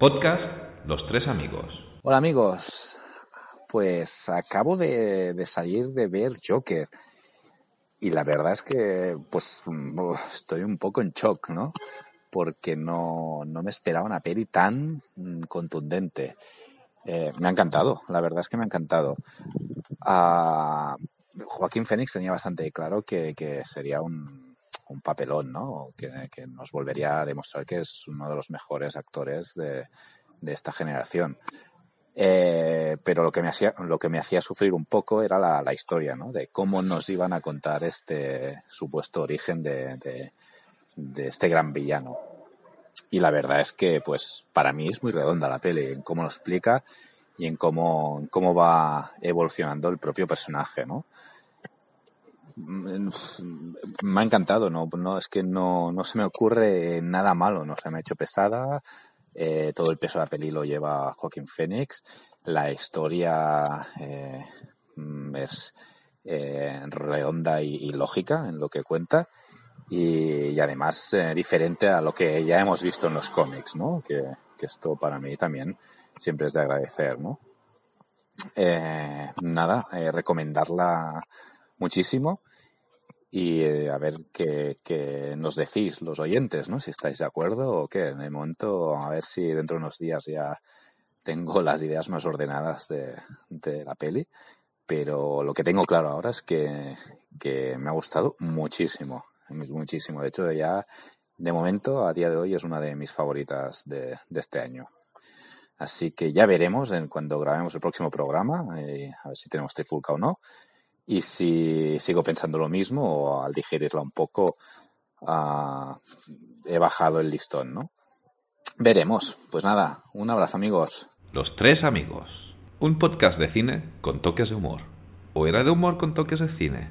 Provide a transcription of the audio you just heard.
Podcast Los Tres Amigos. Hola amigos, pues acabo de, salir de ver Joker y la verdad es que pues estoy un poco en shock, ¿no? Porque no, no me esperaba una peli tan contundente. Eh, me ha encantado, la verdad es que me ha encantado. Uh, Joaquín Fénix tenía bastante claro que, que sería un, un, papelón, ¿no? Que, nos volvería a demostrar que es uno de los mejores actores de, de esta generación. Eh, pero lo que me hacía lo que me hacía sufrir un poco era la, la, historia, ¿no? De cómo nos iban a contar este supuesto origen de, de, de, este gran villano. Y la verdad es que, pues, para mí es muy redonda la peli en cómo lo explica y en cómo, en cómo va evolucionando el propio personaje, ¿no? Me ha encantado, no, no es que no, no se me ocurre nada malo, no se me ha hecho pesada, eh, todo el peso de la peli lo lleva Joaquín Phoenix. La historia eh, es eh, redonda y, y, lógica en lo que cuenta. Y, y además eh, diferente a lo que ya hemos visto en los cómics, ¿no? Que, que esto para mí también siempre es de agradecer, ¿no? Eh, nada, recomendarla muchísimo y eh, a ver qué, nos decís los oyentes, ¿no? Si estáis de acuerdo o qué. De momento, a ver si dentro de unos días ya tengo las ideas más ordenadas de, de la peli. Pero lo que tengo claro ahora es que, que me ha gustado muchísimo, muchísimo. De hecho, ya de momento, a día de hoy, es una de mis favoritas de, de este año. Así que ya veremos en cuando grabemos el próximo programa, eh, a ver si tenemos trifulca o no y si sigo pensando lo mismo o al digerirla un poco uh, he bajado el listón, ¿no? Veremos. Pues nada, un abrazo amigos. Los tres amigos. Un podcast de cine con toques de humor. ¿O era de humor con toques de cine?